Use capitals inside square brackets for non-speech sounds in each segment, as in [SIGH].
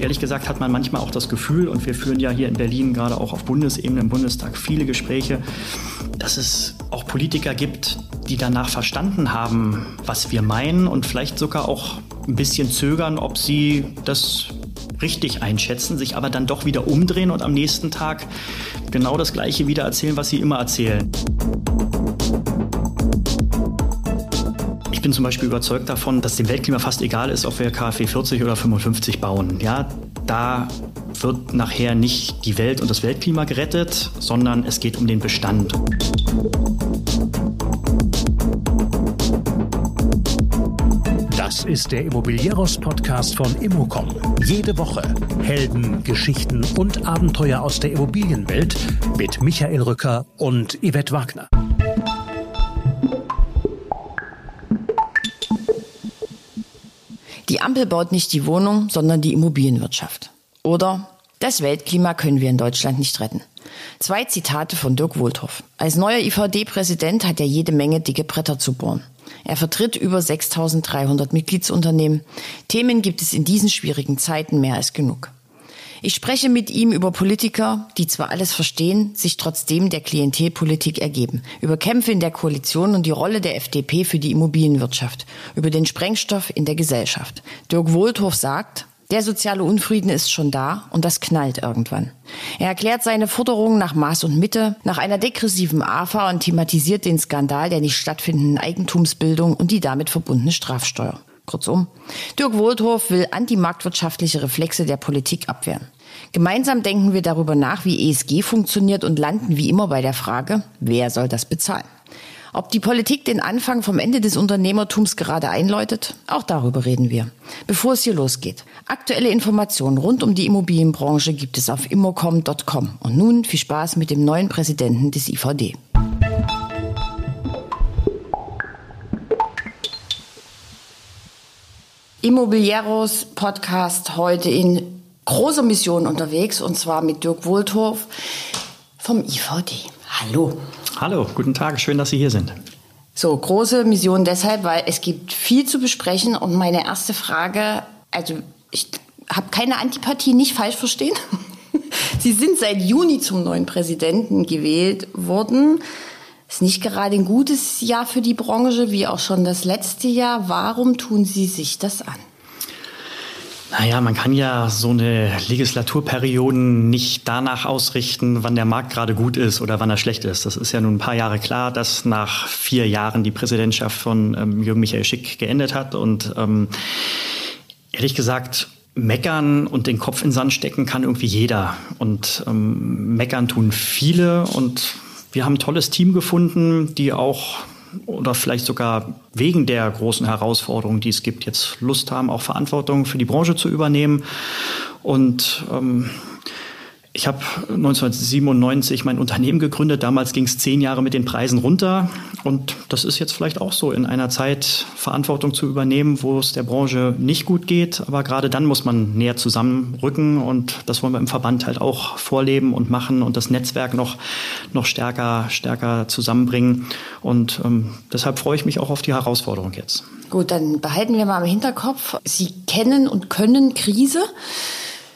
Ehrlich gesagt hat man manchmal auch das Gefühl, und wir führen ja hier in Berlin gerade auch auf Bundesebene im Bundestag viele Gespräche, dass es auch Politiker gibt, die danach verstanden haben, was wir meinen und vielleicht sogar auch ein bisschen zögern, ob sie das richtig einschätzen, sich aber dann doch wieder umdrehen und am nächsten Tag genau das Gleiche wieder erzählen, was sie immer erzählen. Bin zum Beispiel überzeugt davon, dass dem Weltklima fast egal ist, ob wir KfW 40 oder 55 bauen. Ja, da wird nachher nicht die Welt und das Weltklima gerettet, sondern es geht um den Bestand. Das ist der Immobilieros-Podcast von Immocom. Jede Woche Helden, Geschichten und Abenteuer aus der Immobilienwelt mit Michael Rücker und Yvette Wagner. Die Ampel baut nicht die Wohnung, sondern die Immobilienwirtschaft. Oder das Weltklima können wir in Deutschland nicht retten. Zwei Zitate von Dirk Wohlthoff. Als neuer IVD-Präsident hat er jede Menge dicke Bretter zu bohren. Er vertritt über 6300 Mitgliedsunternehmen. Themen gibt es in diesen schwierigen Zeiten mehr als genug. Ich spreche mit ihm über Politiker, die zwar alles verstehen, sich trotzdem der Klientelpolitik ergeben, über Kämpfe in der Koalition und die Rolle der FDP für die Immobilienwirtschaft, über den Sprengstoff in der Gesellschaft. Dirk Wohlthoff sagt, der soziale Unfrieden ist schon da und das knallt irgendwann. Er erklärt seine Forderungen nach Maß und Mitte, nach einer degressiven AFA und thematisiert den Skandal der nicht stattfindenden Eigentumsbildung und die damit verbundene Strafsteuer. Kurzum, Dirk Wohlthoff will antimarktwirtschaftliche Reflexe der Politik abwehren. Gemeinsam denken wir darüber nach, wie ESG funktioniert und landen wie immer bei der Frage, wer soll das bezahlen? Ob die Politik den Anfang vom Ende des Unternehmertums gerade einläutet? Auch darüber reden wir. Bevor es hier losgeht. Aktuelle Informationen rund um die Immobilienbranche gibt es auf immocom.com. Und nun viel Spaß mit dem neuen Präsidenten des IVD. Immobilieros Podcast heute in großer Mission unterwegs und zwar mit Dirk Wohltorf vom IVD. Hallo. Hallo, guten Tag, schön, dass Sie hier sind. So, große Mission deshalb, weil es gibt viel zu besprechen und meine erste Frage, also ich habe keine Antipathie, nicht falsch verstehen. [LAUGHS] Sie sind seit Juni zum neuen Präsidenten gewählt worden. Ist nicht gerade ein gutes Jahr für die Branche, wie auch schon das letzte Jahr. Warum tun Sie sich das an? Naja, man kann ja so eine Legislaturperiode nicht danach ausrichten, wann der Markt gerade gut ist oder wann er schlecht ist. Das ist ja nun ein paar Jahre klar, dass nach vier Jahren die Präsidentschaft von ähm, Jürgen Michael Schick geendet hat. Und ähm, ehrlich gesagt, meckern und den Kopf in den Sand stecken kann irgendwie jeder. Und ähm, meckern tun viele. Und wir haben ein tolles Team gefunden, die auch oder vielleicht sogar wegen der großen Herausforderungen, die es gibt, jetzt Lust haben, auch Verantwortung für die Branche zu übernehmen. Und ähm, ich habe 1997 mein Unternehmen gegründet. Damals ging es zehn Jahre mit den Preisen runter. Und das ist jetzt vielleicht auch so, in einer Zeit Verantwortung zu übernehmen, wo es der Branche nicht gut geht. Aber gerade dann muss man näher zusammenrücken. Und das wollen wir im Verband halt auch vorleben und machen und das Netzwerk noch, noch stärker, stärker zusammenbringen. Und ähm, deshalb freue ich mich auch auf die Herausforderung jetzt. Gut, dann behalten wir mal im Hinterkopf. Sie kennen und können Krise.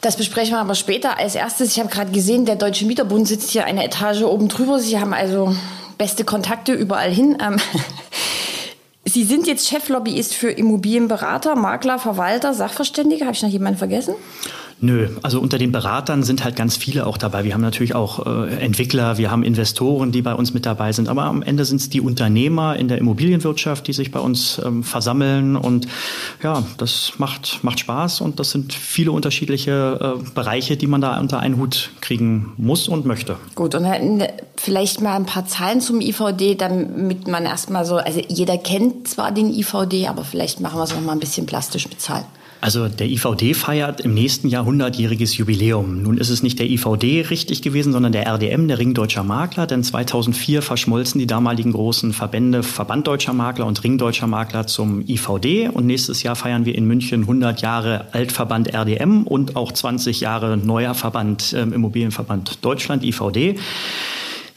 Das besprechen wir aber später. Als erstes, ich habe gerade gesehen, der Deutsche Mieterbund sitzt hier eine Etage oben drüber. Sie haben also beste Kontakte überall hin. Ähm, [LAUGHS] Sie sind jetzt Cheflobbyist für Immobilienberater, Makler, Verwalter, Sachverständige. Habe ich noch jemanden vergessen? Nö, also unter den Beratern sind halt ganz viele auch dabei. Wir haben natürlich auch äh, Entwickler, wir haben Investoren, die bei uns mit dabei sind. Aber am Ende sind es die Unternehmer in der Immobilienwirtschaft, die sich bei uns ähm, versammeln. Und ja, das macht, macht Spaß und das sind viele unterschiedliche äh, Bereiche, die man da unter einen Hut kriegen muss und möchte. Gut, und dann vielleicht mal ein paar Zahlen zum IVD, damit man erstmal so, also jeder kennt zwar den IVD, aber vielleicht machen wir es noch mal ein bisschen plastisch mit Zahlen. Also der IVD feiert im nächsten Jahr 100-jähriges Jubiläum. Nun ist es nicht der IVD richtig gewesen, sondern der RDM, der Ring Deutscher Makler, denn 2004 verschmolzen die damaligen großen Verbände Verband Deutscher Makler und Ring Deutscher Makler zum IVD und nächstes Jahr feiern wir in München 100 Jahre Altverband RDM und auch 20 Jahre neuer Verband äh, Immobilienverband Deutschland IVD.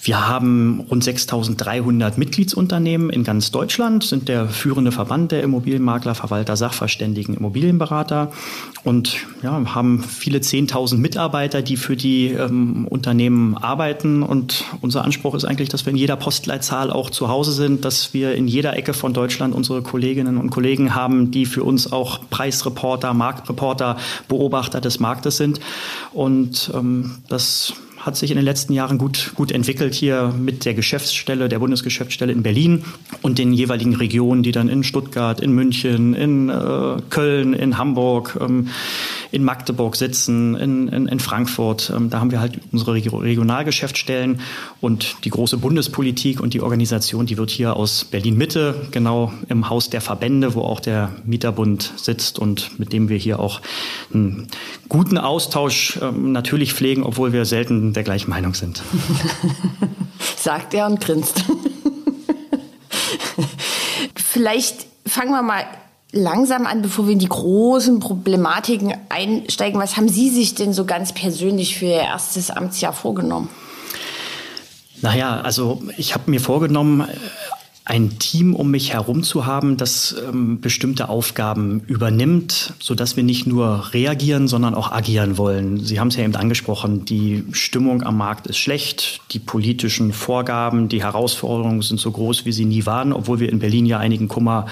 Wir haben rund 6300 Mitgliedsunternehmen in ganz Deutschland, sind der führende Verband der Immobilienmakler, Verwalter, Sachverständigen, Immobilienberater und ja, haben viele 10.000 Mitarbeiter, die für die ähm, Unternehmen arbeiten. Und unser Anspruch ist eigentlich, dass wir in jeder Postleitzahl auch zu Hause sind, dass wir in jeder Ecke von Deutschland unsere Kolleginnen und Kollegen haben, die für uns auch Preisreporter, Marktreporter, Beobachter des Marktes sind. Und ähm, das hat sich in den letzten Jahren gut, gut entwickelt hier mit der Geschäftsstelle, der Bundesgeschäftsstelle in Berlin und den jeweiligen Regionen, die dann in Stuttgart, in München, in äh, Köln, in Hamburg, ähm, in Magdeburg sitzen, in, in, in Frankfurt. Ähm, da haben wir halt unsere Regionalgeschäftsstellen und die große Bundespolitik und die Organisation, die wird hier aus Berlin-Mitte, genau im Haus der Verbände, wo auch der Mieterbund sitzt und mit dem wir hier auch einen guten Austausch ähm, natürlich pflegen, obwohl wir selten der gleichen Meinung sind. [LAUGHS] Sagt er und grinst. [LAUGHS] Vielleicht fangen wir mal langsam an, bevor wir in die großen Problematiken einsteigen. Was haben Sie sich denn so ganz persönlich für Ihr erstes Amtsjahr vorgenommen? Naja, also ich habe mir vorgenommen, ein Team um mich herum zu haben, das ähm, bestimmte Aufgaben übernimmt, so dass wir nicht nur reagieren, sondern auch agieren wollen. Sie haben es ja eben angesprochen, die Stimmung am Markt ist schlecht, die politischen Vorgaben, die Herausforderungen sind so groß, wie sie nie waren, obwohl wir in Berlin ja einigen Kummer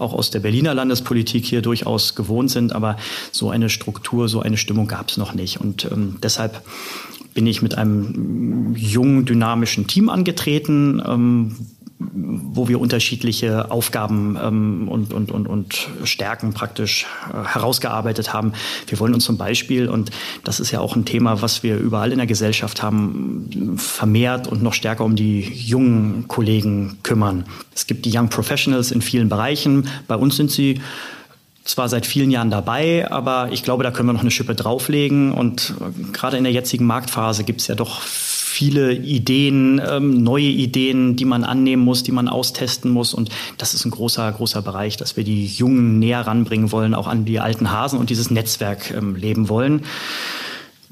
auch aus der Berliner Landespolitik hier durchaus gewohnt sind, aber so eine Struktur, so eine Stimmung gab es noch nicht. Und ähm, deshalb bin ich mit einem jungen, dynamischen Team angetreten, ähm, wo wir unterschiedliche Aufgaben ähm, und, und, und, und Stärken praktisch äh, herausgearbeitet haben. Wir wollen uns zum Beispiel, und das ist ja auch ein Thema, was wir überall in der Gesellschaft haben, vermehrt und noch stärker um die jungen Kollegen kümmern. Es gibt die Young Professionals in vielen Bereichen. Bei uns sind sie zwar seit vielen Jahren dabei, aber ich glaube, da können wir noch eine Schippe drauflegen. Und äh, gerade in der jetzigen Marktphase gibt es ja doch viele Ideen, ähm, neue Ideen, die man annehmen muss, die man austesten muss. Und das ist ein großer, großer Bereich, dass wir die Jungen näher ranbringen wollen, auch an die alten Hasen und dieses Netzwerk ähm, leben wollen.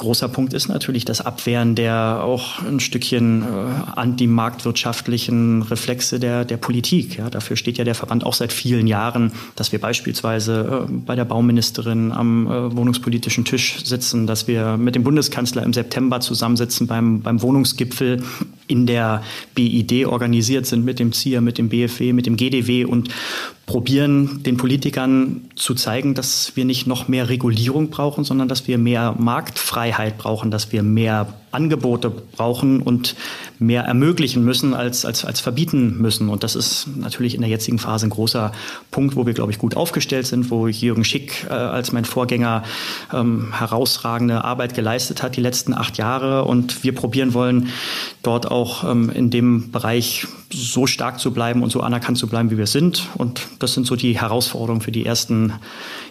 Großer Punkt ist natürlich das Abwehren der auch ein Stückchen äh, antimarktwirtschaftlichen Reflexe der, der Politik. Ja, dafür steht ja der Verband auch seit vielen Jahren, dass wir beispielsweise äh, bei der Bauministerin am äh, wohnungspolitischen Tisch sitzen, dass wir mit dem Bundeskanzler im September zusammensitzen beim, beim Wohnungsgipfel in der BID organisiert sind mit dem ZIA, mit dem BFW, mit dem GDW und probieren den Politikern zu zeigen, dass wir nicht noch mehr Regulierung brauchen, sondern dass wir mehr Marktfreiheit brauchen, dass wir mehr Angebote brauchen und mehr ermöglichen müssen als, als, als verbieten müssen. Und das ist natürlich in der jetzigen Phase ein großer Punkt, wo wir, glaube ich, gut aufgestellt sind, wo Jürgen Schick äh, als mein Vorgänger ähm, herausragende Arbeit geleistet hat die letzten acht Jahre. Und wir probieren wollen, dort auch ähm, in dem Bereich so stark zu bleiben und so anerkannt zu bleiben, wie wir sind. Und das sind so die Herausforderungen für die ersten,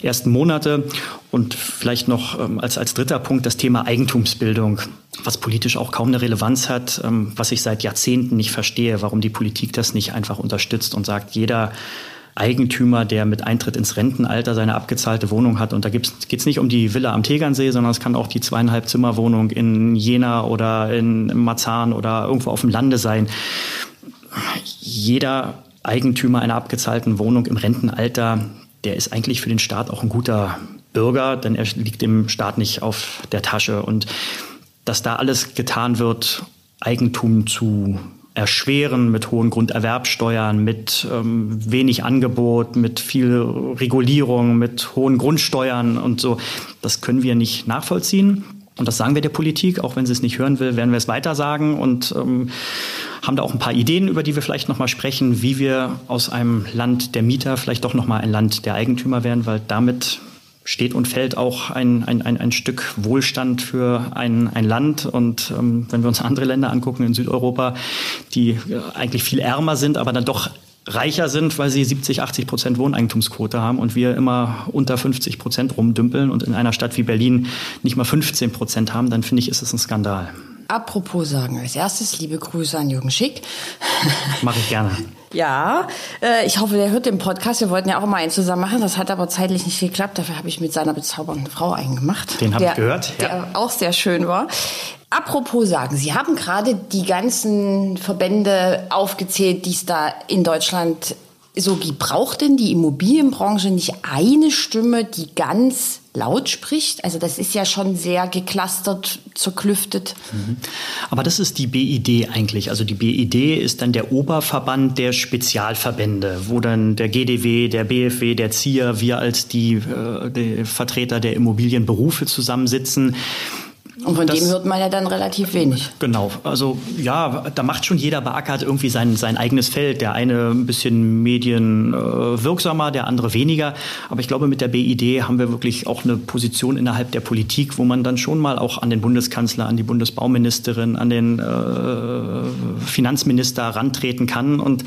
ersten Monate. Und vielleicht noch ähm, als, als dritter Punkt das Thema Eigentumsbildung, was politisch auch kaum eine Relevanz hat, ähm, was ich seit Jahrzehnten nicht verstehe, warum die Politik das nicht einfach unterstützt und sagt, jeder Eigentümer, der mit Eintritt ins Rentenalter seine abgezahlte Wohnung hat. Und da geht es nicht um die Villa am Tegernsee, sondern es kann auch die zweieinhalb Zimmerwohnung in Jena oder in Marzahn oder irgendwo auf dem Lande sein. Jeder Eigentümer einer abgezahlten Wohnung im Rentenalter, der ist eigentlich für den Staat auch ein guter Bürger, denn er liegt dem Staat nicht auf der Tasche. Und dass da alles getan wird, Eigentum zu erschweren mit hohen Grunderwerbsteuern, mit ähm, wenig Angebot, mit viel Regulierung, mit hohen Grundsteuern und so, das können wir nicht nachvollziehen. Und das sagen wir der Politik, auch wenn sie es nicht hören will, werden wir es weiter sagen und ähm, haben da auch ein paar Ideen, über die wir vielleicht nochmal sprechen, wie wir aus einem Land der Mieter vielleicht doch nochmal ein Land der Eigentümer werden, weil damit steht und fällt auch ein, ein, ein, ein Stück Wohlstand für ein, ein Land. Und ähm, wenn wir uns andere Länder angucken in Südeuropa, die äh, eigentlich viel ärmer sind, aber dann doch reicher sind, weil sie 70, 80 Prozent Wohneigentumsquote haben und wir immer unter 50 Prozent rumdümpeln und in einer Stadt wie Berlin nicht mal 15 Prozent haben, dann finde ich, ist es ein Skandal. Apropos sagen, als erstes liebe Grüße an Jürgen Schick. [LAUGHS] Mache ich gerne. Ja, äh, ich hoffe, der hört den Podcast. Wir wollten ja auch mal einen zusammen machen. Das hat aber zeitlich nicht geklappt. Dafür habe ich mit seiner bezaubernden Frau einen gemacht. Den habe ich gehört. Ja. Der auch sehr schön war. Apropos sagen, Sie haben gerade die ganzen Verbände aufgezählt, die es da in Deutschland so. Braucht denn die Immobilienbranche nicht eine Stimme, die ganz laut spricht? Also das ist ja schon sehr geklustert, zerklüftet. Mhm. Aber das ist die BID eigentlich. Also die BID ist dann der Oberverband der Spezialverbände, wo dann der GDW, der BFW, der ZIA, wir als die, äh, die Vertreter der Immobilienberufe zusammensitzen. Und von das, dem hört man ja dann relativ wenig. Genau, also ja, da macht schon jeder beackert irgendwie sein, sein eigenes Feld. Der eine ein bisschen medienwirksamer, äh, der andere weniger. Aber ich glaube, mit der BID haben wir wirklich auch eine Position innerhalb der Politik, wo man dann schon mal auch an den Bundeskanzler, an die Bundesbauministerin, an den äh, Finanzminister rantreten kann und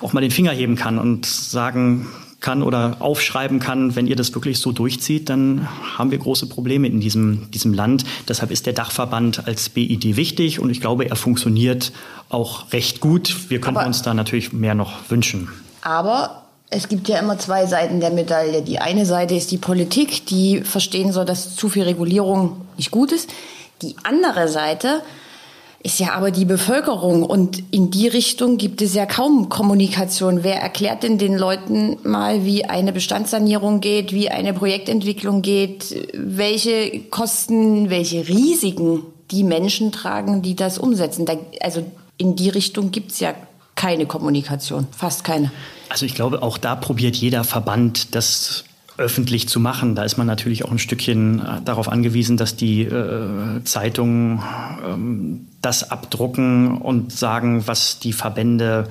auch mal den Finger heben kann und sagen, kann oder aufschreiben kann, wenn ihr das wirklich so durchzieht, dann haben wir große Probleme in diesem, diesem Land. Deshalb ist der Dachverband als BID wichtig und ich glaube, er funktioniert auch recht gut. Wir könnten aber, uns da natürlich mehr noch wünschen. Aber es gibt ja immer zwei Seiten der Medaille. Die eine Seite ist die Politik, die verstehen soll, dass zu viel Regulierung nicht gut ist. Die andere Seite ist ja aber die Bevölkerung und in die Richtung gibt es ja kaum Kommunikation. Wer erklärt denn den Leuten mal, wie eine Bestandssanierung geht, wie eine Projektentwicklung geht, welche Kosten, welche Risiken die Menschen tragen, die das umsetzen? Da, also in die Richtung gibt es ja keine Kommunikation, fast keine. Also ich glaube, auch da probiert jeder Verband das öffentlich zu machen. Da ist man natürlich auch ein Stückchen äh, darauf angewiesen, dass die äh, Zeitungen ähm, das abdrucken und sagen, was die Verbände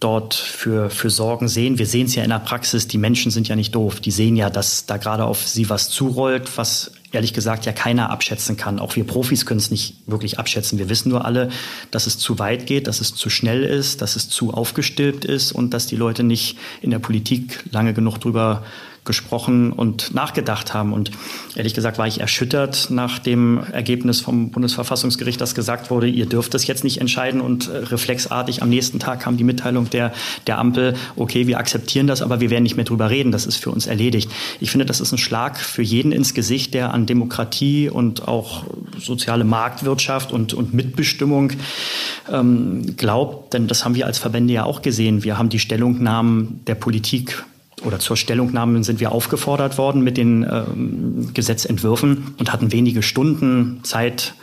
dort für, für Sorgen sehen. Wir sehen es ja in der Praxis, die Menschen sind ja nicht doof. Die sehen ja, dass da gerade auf sie was zurollt, was ehrlich gesagt ja keiner abschätzen kann. Auch wir Profis können es nicht wirklich abschätzen. Wir wissen nur alle, dass es zu weit geht, dass es zu schnell ist, dass es zu aufgestilbt ist und dass die Leute nicht in der Politik lange genug drüber gesprochen und nachgedacht haben. Und ehrlich gesagt war ich erschüttert nach dem Ergebnis vom Bundesverfassungsgericht, dass gesagt wurde, ihr dürft das jetzt nicht entscheiden. Und äh, reflexartig am nächsten Tag kam die Mitteilung der, der Ampel, okay, wir akzeptieren das, aber wir werden nicht mehr drüber reden. Das ist für uns erledigt. Ich finde, das ist ein Schlag für jeden ins Gesicht, der an Demokratie und auch soziale Marktwirtschaft und, und Mitbestimmung ähm, glaubt. Denn das haben wir als Verbände ja auch gesehen. Wir haben die Stellungnahmen der Politik oder zur Stellungnahme sind wir aufgefordert worden mit den ähm, Gesetzentwürfen und hatten wenige Stunden Zeit,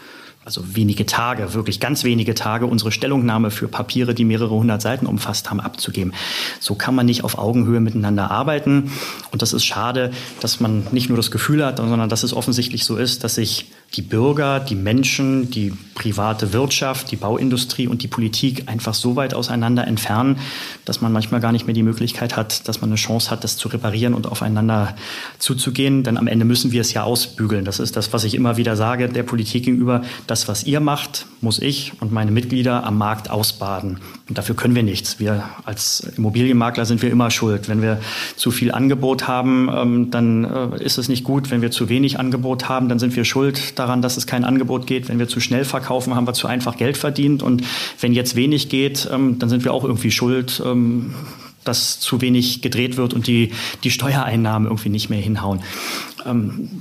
also wenige Tage, wirklich ganz wenige Tage, unsere Stellungnahme für Papiere, die mehrere hundert Seiten umfasst haben, abzugeben. So kann man nicht auf Augenhöhe miteinander arbeiten. Und das ist schade, dass man nicht nur das Gefühl hat, sondern dass es offensichtlich so ist, dass sich die Bürger, die Menschen, die private Wirtschaft, die Bauindustrie und die Politik einfach so weit auseinander entfernen, dass man manchmal gar nicht mehr die Möglichkeit hat, dass man eine Chance hat, das zu reparieren und aufeinander zuzugehen. Denn am Ende müssen wir es ja ausbügeln. Das ist das, was ich immer wieder sage der Politik gegenüber. Das, was ihr macht, muss ich und meine Mitglieder am Markt ausbaden. Und dafür können wir nichts. Wir als Immobilienmakler sind wir immer schuld. Wenn wir zu viel Angebot haben, ähm, dann äh, ist es nicht gut. Wenn wir zu wenig Angebot haben, dann sind wir schuld daran, dass es kein Angebot geht. Wenn wir zu schnell verkaufen, haben wir zu einfach Geld verdient. Und wenn jetzt wenig geht, ähm, dann sind wir auch irgendwie schuld ähm, dass zu wenig gedreht wird und die, die Steuereinnahmen irgendwie nicht mehr hinhauen.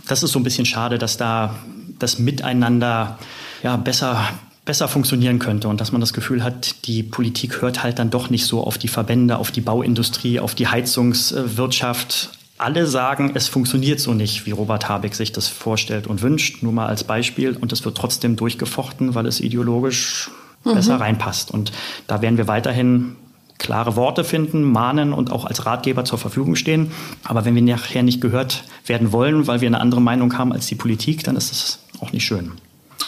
Das ist so ein bisschen schade, dass da das Miteinander ja, besser, besser funktionieren könnte und dass man das Gefühl hat, die Politik hört halt dann doch nicht so auf die Verbände, auf die Bauindustrie, auf die Heizungswirtschaft alle sagen, es funktioniert so nicht, wie Robert Habeck sich das vorstellt und wünscht, nur mal als Beispiel. Und es wird trotzdem durchgefochten, weil es ideologisch mhm. besser reinpasst. Und da werden wir weiterhin klare Worte finden, mahnen und auch als Ratgeber zur Verfügung stehen. Aber wenn wir nachher nicht gehört werden wollen, weil wir eine andere Meinung haben als die Politik, dann ist das auch nicht schön.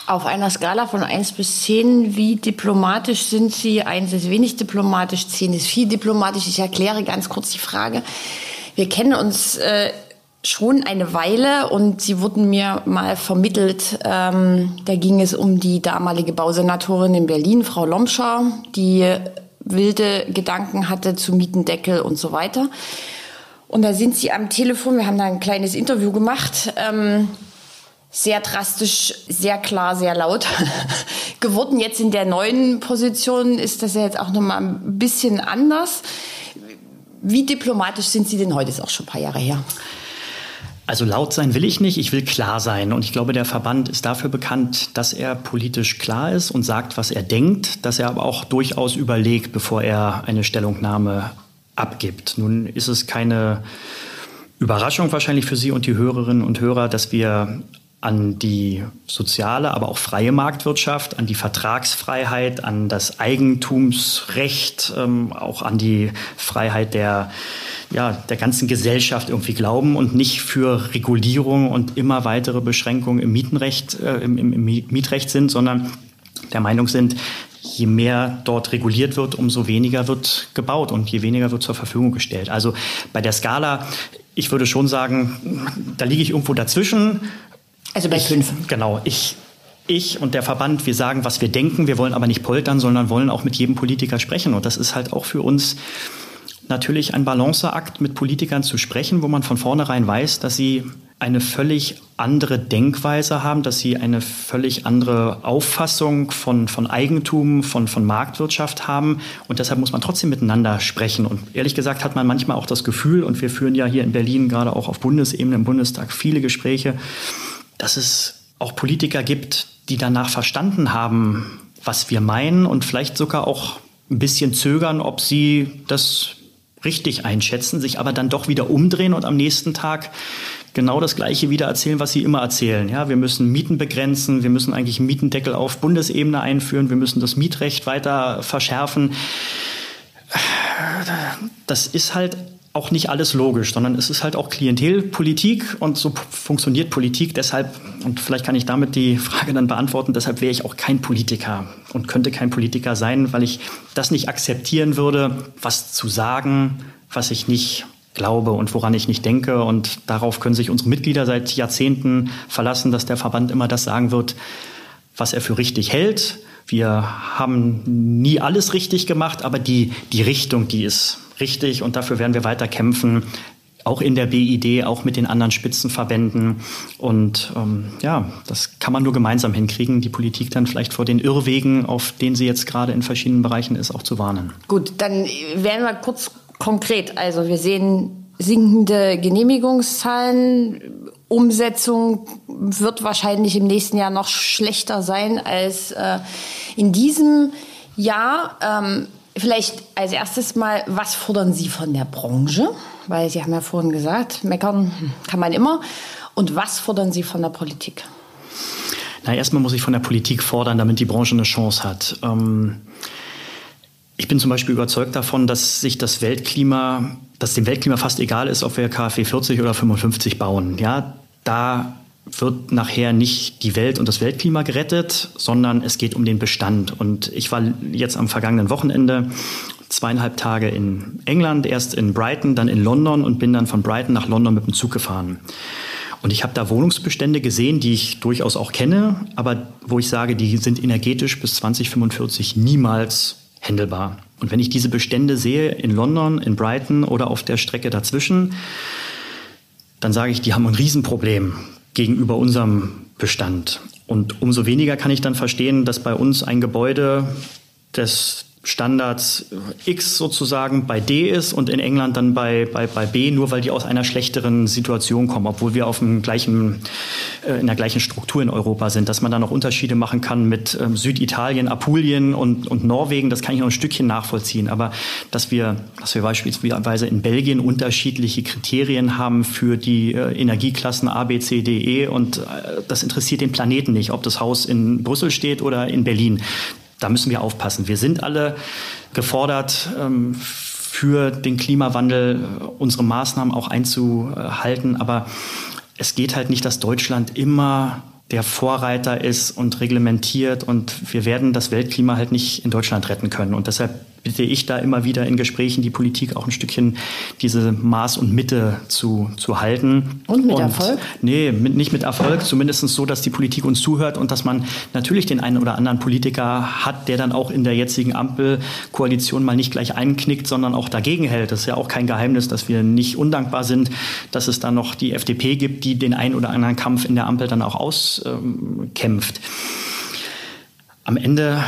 Auf einer Skala von 1 bis 10, wie diplomatisch sind Sie? 1 ist wenig diplomatisch, 10 ist viel diplomatisch. Ich erkläre ganz kurz die Frage. Wir kennen uns äh, schon eine Weile und sie wurden mir mal vermittelt. Ähm, da ging es um die damalige Bausenatorin in Berlin, Frau Lomscher, die wilde Gedanken hatte zu Mietendeckel und so weiter. Und da sind sie am Telefon, wir haben da ein kleines Interview gemacht. Ähm, sehr drastisch, sehr klar, sehr laut [LAUGHS] geworden. Jetzt in der neuen Position ist das ja jetzt auch nochmal ein bisschen anders. Wie diplomatisch sind Sie denn heute? Ist auch schon ein paar Jahre her. Also laut sein will ich nicht, ich will klar sein. Und ich glaube, der Verband ist dafür bekannt, dass er politisch klar ist und sagt, was er denkt, dass er aber auch durchaus überlegt, bevor er eine Stellungnahme abgibt. Nun ist es keine Überraschung wahrscheinlich für Sie und die Hörerinnen und Hörer, dass wir an die soziale, aber auch freie Marktwirtschaft, an die Vertragsfreiheit, an das Eigentumsrecht, ähm, auch an die Freiheit der, ja, der ganzen Gesellschaft irgendwie glauben und nicht für Regulierung und immer weitere Beschränkungen im Mietenrecht, äh, im, im, im Mietrecht sind, sondern der Meinung sind, je mehr dort reguliert wird, umso weniger wird gebaut und je weniger wird zur Verfügung gestellt. Also bei der Skala, ich würde schon sagen, da liege ich irgendwo dazwischen. Also bei ich, fünf. Genau. Ich, ich und der Verband, wir sagen, was wir denken. Wir wollen aber nicht poltern, sondern wollen auch mit jedem Politiker sprechen. Und das ist halt auch für uns natürlich ein Balanceakt, mit Politikern zu sprechen, wo man von vornherein weiß, dass sie eine völlig andere Denkweise haben, dass sie eine völlig andere Auffassung von, von Eigentum, von, von Marktwirtschaft haben. Und deshalb muss man trotzdem miteinander sprechen. Und ehrlich gesagt hat man manchmal auch das Gefühl, und wir führen ja hier in Berlin gerade auch auf Bundesebene im Bundestag viele Gespräche, dass es auch Politiker gibt, die danach verstanden haben, was wir meinen und vielleicht sogar auch ein bisschen zögern, ob sie das richtig einschätzen, sich aber dann doch wieder umdrehen und am nächsten Tag genau das Gleiche wieder erzählen, was sie immer erzählen. Ja, wir müssen Mieten begrenzen, wir müssen eigentlich einen Mietendeckel auf Bundesebene einführen, wir müssen das Mietrecht weiter verschärfen. Das ist halt auch nicht alles logisch, sondern es ist halt auch Klientelpolitik und so funktioniert Politik. Deshalb, und vielleicht kann ich damit die Frage dann beantworten, deshalb wäre ich auch kein Politiker und könnte kein Politiker sein, weil ich das nicht akzeptieren würde, was zu sagen, was ich nicht glaube und woran ich nicht denke. Und darauf können sich unsere Mitglieder seit Jahrzehnten verlassen, dass der Verband immer das sagen wird, was er für richtig hält. Wir haben nie alles richtig gemacht, aber die, die Richtung, die ist richtig und dafür werden wir weiter kämpfen, auch in der BID, auch mit den anderen Spitzenverbänden. Und ähm, ja, das kann man nur gemeinsam hinkriegen, die Politik dann vielleicht vor den Irrwegen, auf denen sie jetzt gerade in verschiedenen Bereichen ist, auch zu warnen. Gut, dann werden wir kurz konkret. Also wir sehen sinkende Genehmigungszahlen. Umsetzung wird wahrscheinlich im nächsten Jahr noch schlechter sein als äh, in diesem Jahr. Ähm, Vielleicht als erstes mal, was fordern Sie von der Branche? Weil Sie haben ja vorhin gesagt, meckern kann man immer. Und was fordern Sie von der Politik? Na, erstmal muss ich von der Politik fordern, damit die Branche eine Chance hat. Ähm ich bin zum Beispiel überzeugt davon, dass sich das Weltklima, dass dem Weltklima fast egal ist, ob wir KfW 40 oder 55 bauen. Ja, da wird nachher nicht die Welt und das Weltklima gerettet, sondern es geht um den Bestand. Und ich war jetzt am vergangenen Wochenende zweieinhalb Tage in England, erst in Brighton, dann in London und bin dann von Brighton nach London mit dem Zug gefahren. Und ich habe da Wohnungsbestände gesehen, die ich durchaus auch kenne, aber wo ich sage, die sind energetisch bis 2045 niemals händelbar. Und wenn ich diese Bestände sehe in London, in Brighton oder auf der Strecke dazwischen, dann sage ich, die haben ein Riesenproblem gegenüber unserem Bestand. Und umso weniger kann ich dann verstehen, dass bei uns ein Gebäude, das Standards X sozusagen bei D ist und in England dann bei, bei, bei B, nur weil die aus einer schlechteren Situation kommen, obwohl wir auf dem gleichen, äh, in der gleichen Struktur in Europa sind, dass man da noch Unterschiede machen kann mit ähm, Süditalien, Apulien und, und Norwegen, das kann ich noch ein Stückchen nachvollziehen. Aber dass wir, dass wir beispielsweise in Belgien unterschiedliche Kriterien haben für die äh, Energieklassen A, B, C, D, E und äh, das interessiert den Planeten nicht, ob das Haus in Brüssel steht oder in Berlin da müssen wir aufpassen. Wir sind alle gefordert, ähm, für den Klimawandel äh, unsere Maßnahmen auch einzuhalten. Aber es geht halt nicht, dass Deutschland immer der Vorreiter ist und reglementiert und wir werden das Weltklima halt nicht in Deutschland retten können. Und deshalb bitte ich da immer wieder in Gesprächen die Politik auch ein Stückchen diese Maß und Mitte zu, zu halten. Und mit und, Erfolg? Nee, mit, nicht mit Erfolg, zumindest so, dass die Politik uns zuhört und dass man natürlich den einen oder anderen Politiker hat, der dann auch in der jetzigen Ampelkoalition mal nicht gleich einknickt, sondern auch dagegen hält. Das ist ja auch kein Geheimnis, dass wir nicht undankbar sind, dass es da noch die FDP gibt, die den einen oder anderen Kampf in der Ampel dann auch auskämpft. Am Ende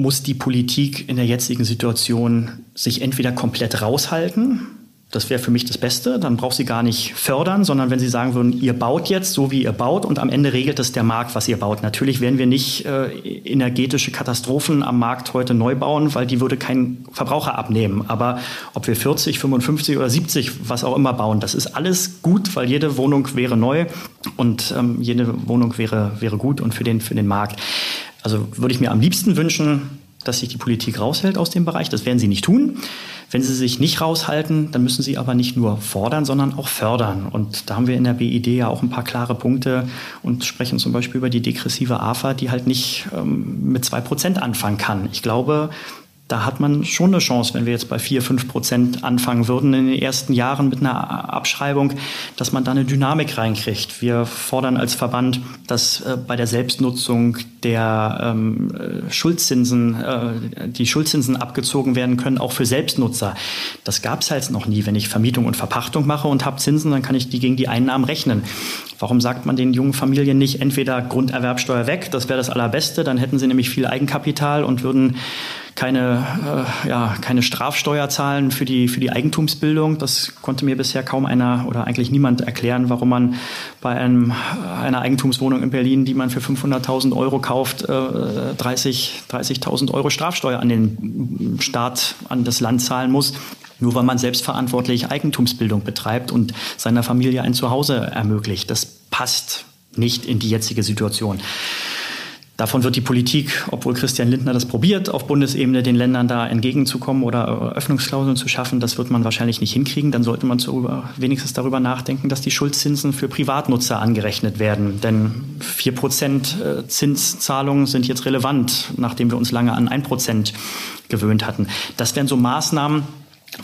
muss die Politik in der jetzigen Situation sich entweder komplett raushalten, das wäre für mich das Beste. Dann braucht sie gar nicht fördern, sondern wenn sie sagen würden, ihr baut jetzt so, wie ihr baut und am Ende regelt es der Markt, was ihr baut. Natürlich werden wir nicht äh, energetische Katastrophen am Markt heute neu bauen, weil die würde kein Verbraucher abnehmen. Aber ob wir 40, 55 oder 70, was auch immer bauen, das ist alles gut, weil jede Wohnung wäre neu und ähm, jede Wohnung wäre, wäre gut und für den, für den Markt. Also würde ich mir am liebsten wünschen, dass sich die Politik raushält aus dem Bereich. Das werden sie nicht tun. Wenn sie sich nicht raushalten, dann müssen sie aber nicht nur fordern, sondern auch fördern. Und da haben wir in der BID ja auch ein paar klare Punkte und sprechen zum Beispiel über die degressive AFA, die halt nicht ähm, mit zwei Prozent anfangen kann. Ich glaube, da hat man schon eine Chance, wenn wir jetzt bei vier, fünf Prozent anfangen würden in den ersten Jahren mit einer Abschreibung, dass man da eine Dynamik reinkriegt. Wir fordern als Verband, dass äh, bei der Selbstnutzung der ähm, äh, Schuldzinsen, äh, die Schuldzinsen abgezogen werden können, auch für Selbstnutzer. Das gab es halt noch nie. Wenn ich Vermietung und Verpachtung mache und habe Zinsen, dann kann ich die gegen die Einnahmen rechnen. Warum sagt man den jungen Familien nicht entweder Grunderwerbsteuer weg, das wäre das Allerbeste, dann hätten sie nämlich viel Eigenkapital und würden keine, äh, ja, keine Strafsteuer zahlen für die, für die Eigentumsbildung. Das konnte mir bisher kaum einer oder eigentlich niemand erklären, warum man bei einem, einer Eigentumswohnung in Berlin, die man für 500.000 Euro kauft, äh, 30, 30.000 Euro Strafsteuer an den Staat, an das Land zahlen muss. Nur weil man selbstverantwortlich Eigentumsbildung betreibt und seiner Familie ein Zuhause ermöglicht. Das passt nicht in die jetzige Situation. Davon wird die Politik, obwohl Christian Lindner das probiert, auf Bundesebene den Ländern da entgegenzukommen oder Öffnungsklauseln zu schaffen, das wird man wahrscheinlich nicht hinkriegen. Dann sollte man darüber, wenigstens darüber nachdenken, dass die Schuldzinsen für Privatnutzer angerechnet werden. Denn vier Prozent äh, Zinszahlungen sind jetzt relevant, nachdem wir uns lange an ein Prozent gewöhnt hatten. Das wären so Maßnahmen,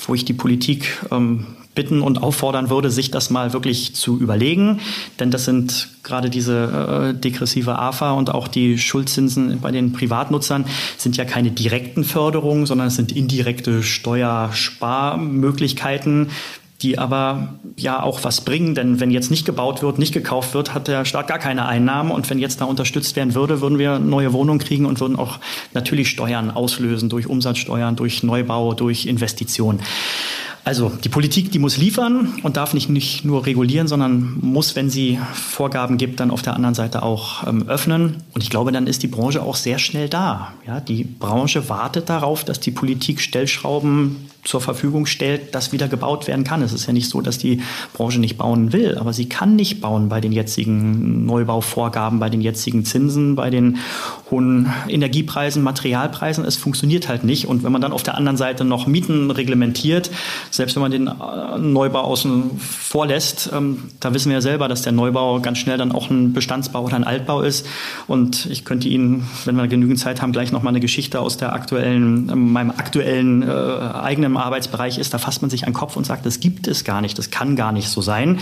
wo ich die Politik ähm, bitten und auffordern würde, sich das mal wirklich zu überlegen. Denn das sind gerade diese äh, degressive AFA und auch die Schuldzinsen bei den Privatnutzern sind ja keine direkten Förderungen, sondern es sind indirekte Steuersparmöglichkeiten, die aber ja auch was bringen, denn wenn jetzt nicht gebaut wird, nicht gekauft wird, hat der Staat gar keine Einnahmen und wenn jetzt da unterstützt werden würde, würden wir neue Wohnungen kriegen und würden auch natürlich Steuern auslösen durch Umsatzsteuern, durch Neubau, durch Investitionen. Also die Politik, die muss liefern und darf nicht, nicht nur regulieren, sondern muss, wenn sie Vorgaben gibt, dann auf der anderen Seite auch ähm, öffnen. Und ich glaube, dann ist die Branche auch sehr schnell da. Ja, die Branche wartet darauf, dass die Politik Stellschrauben zur Verfügung stellt, dass wieder gebaut werden kann. Es ist ja nicht so, dass die Branche nicht bauen will, aber sie kann nicht bauen bei den jetzigen Neubauvorgaben, bei den jetzigen Zinsen, bei den hohen Energiepreisen, Materialpreisen. Es funktioniert halt nicht. Und wenn man dann auf der anderen Seite noch Mieten reglementiert, selbst wenn man den äh, Neubau außen vor lässt, ähm, da wissen wir ja selber, dass der Neubau ganz schnell dann auch ein Bestandsbau oder ein Altbau ist. Und ich könnte Ihnen, wenn wir genügend Zeit haben, gleich noch mal eine Geschichte aus der aktuellen, meinem aktuellen äh, eigenen Arbeitsbereich ist, da fasst man sich an den Kopf und sagt, das gibt es gar nicht, das kann gar nicht so sein.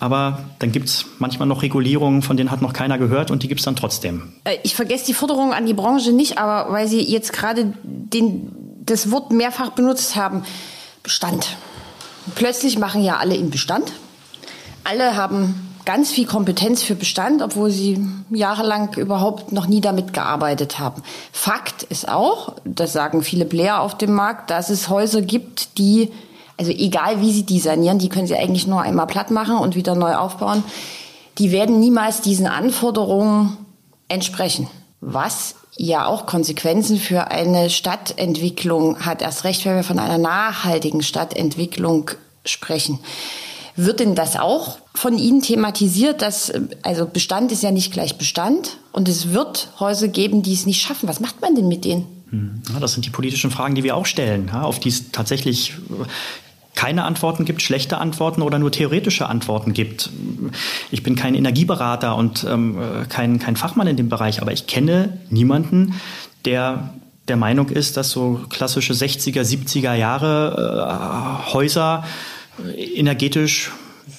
Aber dann gibt es manchmal noch Regulierungen, von denen hat noch keiner gehört und die gibt es dann trotzdem. Äh, ich vergesse die Forderung an die Branche nicht, aber weil Sie jetzt gerade das Wort mehrfach benutzt haben, Bestand. Plötzlich machen ja alle in Bestand. Alle haben ganz viel Kompetenz für Bestand, obwohl sie jahrelang überhaupt noch nie damit gearbeitet haben. Fakt ist auch, das sagen viele Player auf dem Markt, dass es Häuser gibt, die, also egal wie sie die sanieren, die können sie eigentlich nur einmal platt machen und wieder neu aufbauen. Die werden niemals diesen Anforderungen entsprechen. Was ja auch Konsequenzen für eine Stadtentwicklung hat. Erst recht, wenn wir von einer nachhaltigen Stadtentwicklung sprechen. Wird denn das auch von Ihnen thematisiert, dass also Bestand ist ja nicht gleich Bestand und es wird Häuser geben, die es nicht schaffen? Was macht man denn mit denen? Hm. Ja, das sind die politischen Fragen, die wir auch stellen, auf die es tatsächlich keine Antworten gibt, schlechte Antworten oder nur theoretische Antworten gibt. Ich bin kein Energieberater und ähm, kein, kein Fachmann in dem Bereich, aber ich kenne niemanden, der der Meinung ist, dass so klassische 60er, 70er Jahre äh, Häuser energetisch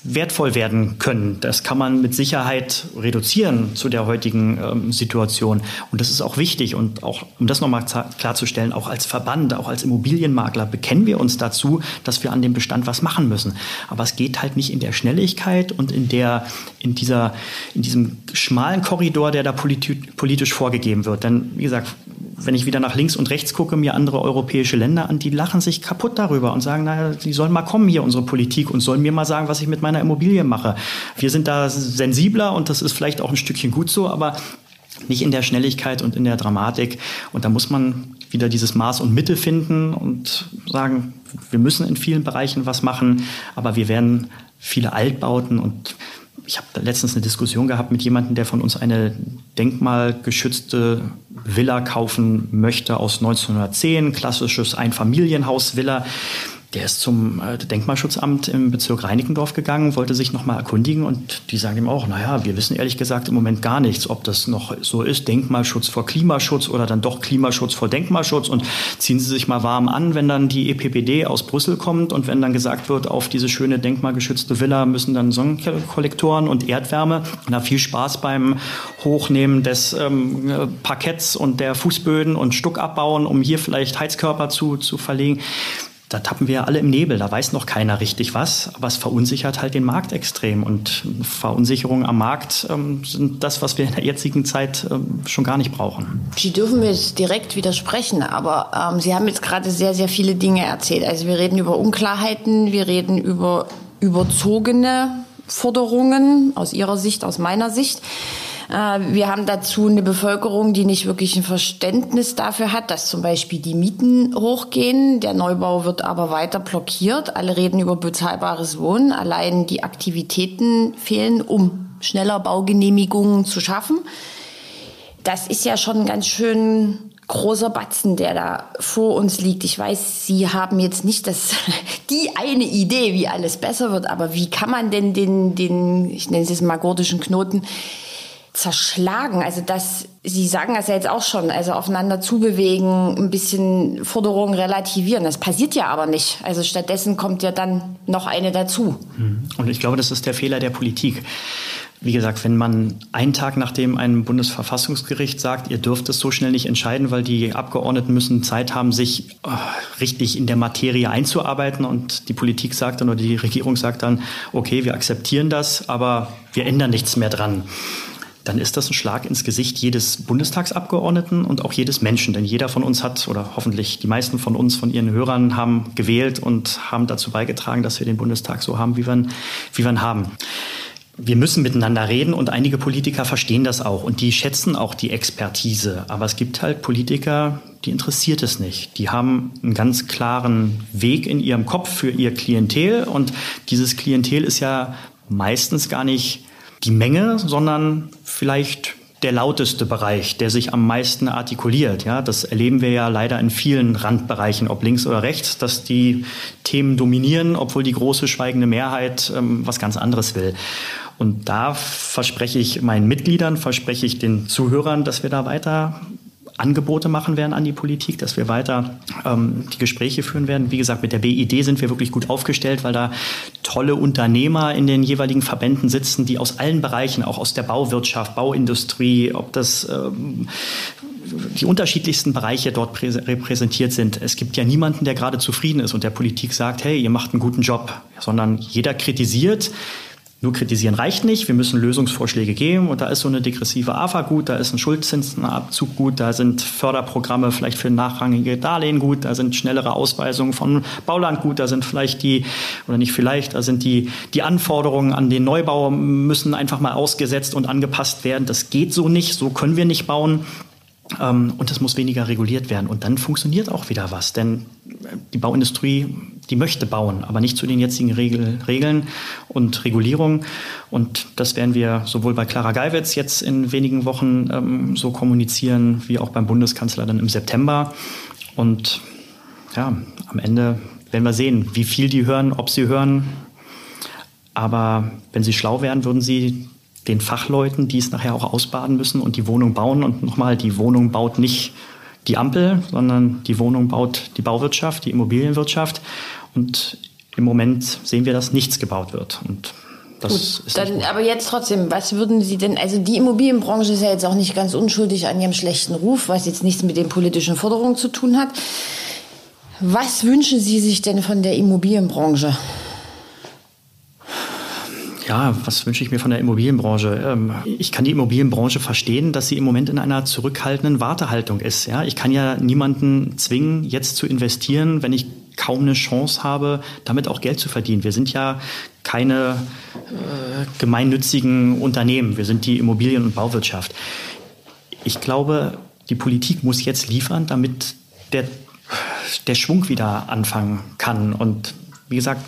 wertvoll werden können. Das kann man mit Sicherheit reduzieren zu der heutigen ähm, Situation. Und das ist auch wichtig. Und auch, um das nochmal klarzustellen, auch als Verband, auch als Immobilienmakler bekennen wir uns dazu, dass wir an dem Bestand was machen müssen. Aber es geht halt nicht in der Schnelligkeit und in der, in dieser, in diesem schmalen Korridor, der da politisch vorgegeben wird. Denn, wie gesagt, wenn ich wieder nach links und rechts gucke, mir andere europäische Länder an, die lachen sich kaputt darüber und sagen, naja, die sollen mal kommen hier, unsere Politik, und sollen mir mal sagen, was ich mit meiner Immobilie mache. Wir sind da sensibler und das ist vielleicht auch ein Stückchen gut so, aber nicht in der Schnelligkeit und in der Dramatik. Und da muss man wieder dieses Maß und Mittel finden und sagen, wir müssen in vielen Bereichen was machen, aber wir werden viele Altbauten und ich habe letztens eine Diskussion gehabt mit jemandem, der von uns eine denkmalgeschützte Villa kaufen möchte aus 1910, klassisches Einfamilienhaus-Villa. Der ist zum äh, Denkmalschutzamt im Bezirk Reinickendorf gegangen, wollte sich nochmal erkundigen und die sagen ihm auch, naja, wir wissen ehrlich gesagt im Moment gar nichts, ob das noch so ist, Denkmalschutz vor Klimaschutz oder dann doch Klimaschutz vor Denkmalschutz. Und ziehen Sie sich mal warm an, wenn dann die EPPD aus Brüssel kommt und wenn dann gesagt wird, auf diese schöne denkmalgeschützte Villa müssen dann Sonnenkollektoren und Erdwärme. Na, viel Spaß beim Hochnehmen des ähm, Parketts und der Fußböden und Stuck abbauen, um hier vielleicht Heizkörper zu, zu verlegen da tappen wir alle im Nebel, da weiß noch keiner richtig was, aber es verunsichert halt den Markt extrem und Verunsicherungen am Markt ähm, sind das, was wir in der jetzigen Zeit ähm, schon gar nicht brauchen. Sie dürfen mir jetzt direkt widersprechen, aber ähm, Sie haben jetzt gerade sehr, sehr viele Dinge erzählt. Also wir reden über Unklarheiten, wir reden über überzogene Forderungen aus Ihrer Sicht, aus meiner Sicht. Äh, wir haben dazu eine Bevölkerung, die nicht wirklich ein Verständnis dafür hat, dass zum Beispiel die Mieten hochgehen. Der Neubau wird aber weiter blockiert. Alle reden über bezahlbares Wohnen. Allein die Aktivitäten fehlen, um schneller Baugenehmigungen zu schaffen. Das ist ja schon ganz schön großer Batzen, der da vor uns liegt. Ich weiß, Sie haben jetzt nicht das, [LAUGHS] die eine Idee, wie alles besser wird, aber wie kann man denn den, den ich nenne es jetzt mal gordischen Knoten, zerschlagen. Also das, Sie sagen das ja jetzt auch schon, also aufeinander zubewegen, ein bisschen Forderungen relativieren. Das passiert ja aber nicht. Also stattdessen kommt ja dann noch eine dazu. Mhm. Und ich glaube, das ist der Fehler der Politik. Wie gesagt, wenn man einen Tag nachdem ein Bundesverfassungsgericht sagt, ihr dürft es so schnell nicht entscheiden, weil die Abgeordneten müssen Zeit haben, sich äh, richtig in der Materie einzuarbeiten und die Politik sagt dann oder die Regierung sagt dann, okay, wir akzeptieren das, aber wir ändern nichts mehr dran dann ist das ein Schlag ins Gesicht jedes Bundestagsabgeordneten und auch jedes Menschen. Denn jeder von uns hat, oder hoffentlich die meisten von uns, von ihren Hörern, haben gewählt und haben dazu beigetragen, dass wir den Bundestag so haben, wie wir ihn, wie wir ihn haben. Wir müssen miteinander reden und einige Politiker verstehen das auch und die schätzen auch die Expertise. Aber es gibt halt Politiker, die interessiert es nicht. Die haben einen ganz klaren Weg in ihrem Kopf für ihr Klientel und dieses Klientel ist ja meistens gar nicht die Menge, sondern vielleicht der lauteste Bereich, der sich am meisten artikuliert. Ja, das erleben wir ja leider in vielen Randbereichen, ob links oder rechts, dass die Themen dominieren, obwohl die große schweigende Mehrheit ähm, was ganz anderes will. Und da verspreche ich meinen Mitgliedern, verspreche ich den Zuhörern, dass wir da weiter Angebote machen werden an die Politik, dass wir weiter ähm, die Gespräche führen werden. Wie gesagt, mit der BID sind wir wirklich gut aufgestellt, weil da tolle Unternehmer in den jeweiligen Verbänden sitzen, die aus allen Bereichen, auch aus der Bauwirtschaft, Bauindustrie, ob das ähm, die unterschiedlichsten Bereiche dort repräsentiert sind. Es gibt ja niemanden, der gerade zufrieden ist und der Politik sagt, hey, ihr macht einen guten Job, sondern jeder kritisiert, nur kritisieren reicht nicht. Wir müssen Lösungsvorschläge geben. Und da ist so eine degressive AFA gut, da ist ein Schuldzinsenabzug gut, da sind Förderprogramme vielleicht für nachrangige Darlehen gut, da sind schnellere Ausweisungen von Bauland gut, da sind vielleicht die, oder nicht vielleicht, da sind die, die Anforderungen an den Neubau müssen einfach mal ausgesetzt und angepasst werden. Das geht so nicht, so können wir nicht bauen. Ähm, und es muss weniger reguliert werden. Und dann funktioniert auch wieder was. Denn die Bauindustrie, die möchte bauen, aber nicht zu den jetzigen Regel, Regeln und Regulierungen. Und das werden wir sowohl bei Clara Geiwitz jetzt in wenigen Wochen ähm, so kommunizieren, wie auch beim Bundeskanzler dann im September. Und ja, am Ende werden wir sehen, wie viel die hören, ob sie hören. Aber wenn sie schlau wären, würden sie den Fachleuten, die es nachher auch ausbaden müssen und die Wohnung bauen. Und nochmal, die Wohnung baut nicht die Ampel, sondern die Wohnung baut die Bauwirtschaft, die Immobilienwirtschaft. Und im Moment sehen wir, dass nichts gebaut wird. Und das gut, ist dann, aber jetzt trotzdem, was würden Sie denn, also die Immobilienbranche ist ja jetzt auch nicht ganz unschuldig an ihrem schlechten Ruf, was jetzt nichts mit den politischen Forderungen zu tun hat. Was wünschen Sie sich denn von der Immobilienbranche? Ja, was wünsche ich mir von der Immobilienbranche? Ähm, ich kann die Immobilienbranche verstehen, dass sie im Moment in einer zurückhaltenden Wartehaltung ist. Ja, ich kann ja niemanden zwingen, jetzt zu investieren, wenn ich kaum eine Chance habe, damit auch Geld zu verdienen. Wir sind ja keine äh, gemeinnützigen Unternehmen. Wir sind die Immobilien- und Bauwirtschaft. Ich glaube, die Politik muss jetzt liefern, damit der, der Schwung wieder anfangen kann. Und wie gesagt,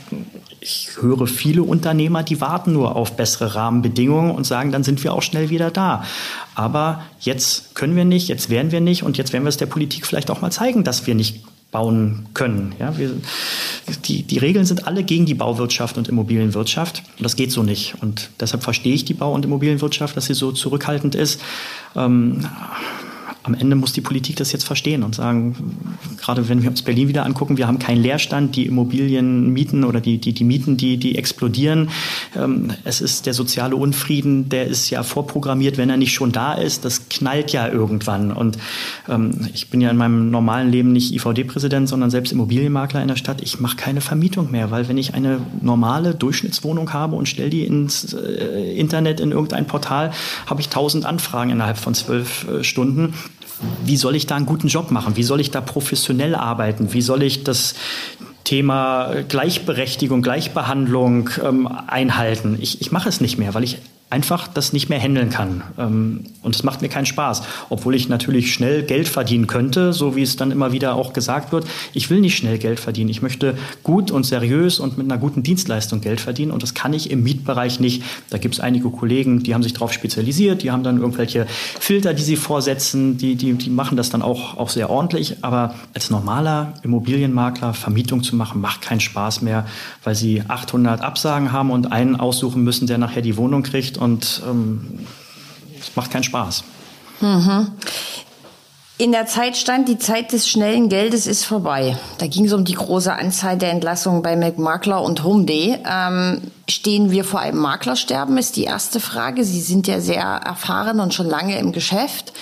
ich höre viele Unternehmer, die warten nur auf bessere Rahmenbedingungen und sagen, dann sind wir auch schnell wieder da. Aber jetzt können wir nicht, jetzt werden wir nicht und jetzt werden wir es der Politik vielleicht auch mal zeigen, dass wir nicht bauen können. Ja, wir, die, die Regeln sind alle gegen die Bauwirtschaft und Immobilienwirtschaft. Und das geht so nicht. Und deshalb verstehe ich die Bau- und Immobilienwirtschaft, dass sie so zurückhaltend ist. Ähm, am Ende muss die Politik das jetzt verstehen und sagen, gerade wenn wir uns Berlin wieder angucken, wir haben keinen Leerstand, die Immobilienmieten oder die, die, die Mieten, die, die explodieren. Ähm, es ist der soziale Unfrieden, der ist ja vorprogrammiert, wenn er nicht schon da ist, das knallt ja irgendwann. Und ähm, ich bin ja in meinem normalen Leben nicht IVD-Präsident, sondern selbst Immobilienmakler in der Stadt. Ich mache keine Vermietung mehr, weil wenn ich eine normale Durchschnittswohnung habe und stelle die ins äh, Internet in irgendein Portal, habe ich tausend Anfragen innerhalb von zwölf äh, Stunden wie soll ich da einen guten Job machen? Wie soll ich da professionell arbeiten? Wie soll ich das Thema Gleichberechtigung, Gleichbehandlung ähm, einhalten? Ich, ich mache es nicht mehr, weil ich einfach das nicht mehr handeln kann. Ähm, und es macht mir keinen Spaß, obwohl ich natürlich schnell Geld verdienen könnte, so wie es dann immer wieder auch gesagt wird. Ich will nicht schnell Geld verdienen. Ich möchte gut und seriös und mit einer guten Dienstleistung Geld verdienen. Und das kann ich im Mietbereich nicht. Da gibt es einige Kollegen, die haben sich darauf spezialisiert, die haben dann irgendwelche Filter, die sie vorsetzen, die, die, die machen das dann auch, auch sehr ordentlich. Aber als normaler Immobilienmakler Vermietung zu machen, macht keinen Spaß mehr, weil sie 800 Absagen haben und einen aussuchen müssen, der nachher die Wohnung kriegt und ähm, es macht keinen Spaß. Mhm. In der Zeit stand, die Zeit des schnellen Geldes ist vorbei. Da ging es um die große Anzahl der Entlassungen bei McMakler und Homeday. Ähm, stehen wir vor einem Maklersterben, ist die erste Frage. Sie sind ja sehr erfahren und schon lange im Geschäft.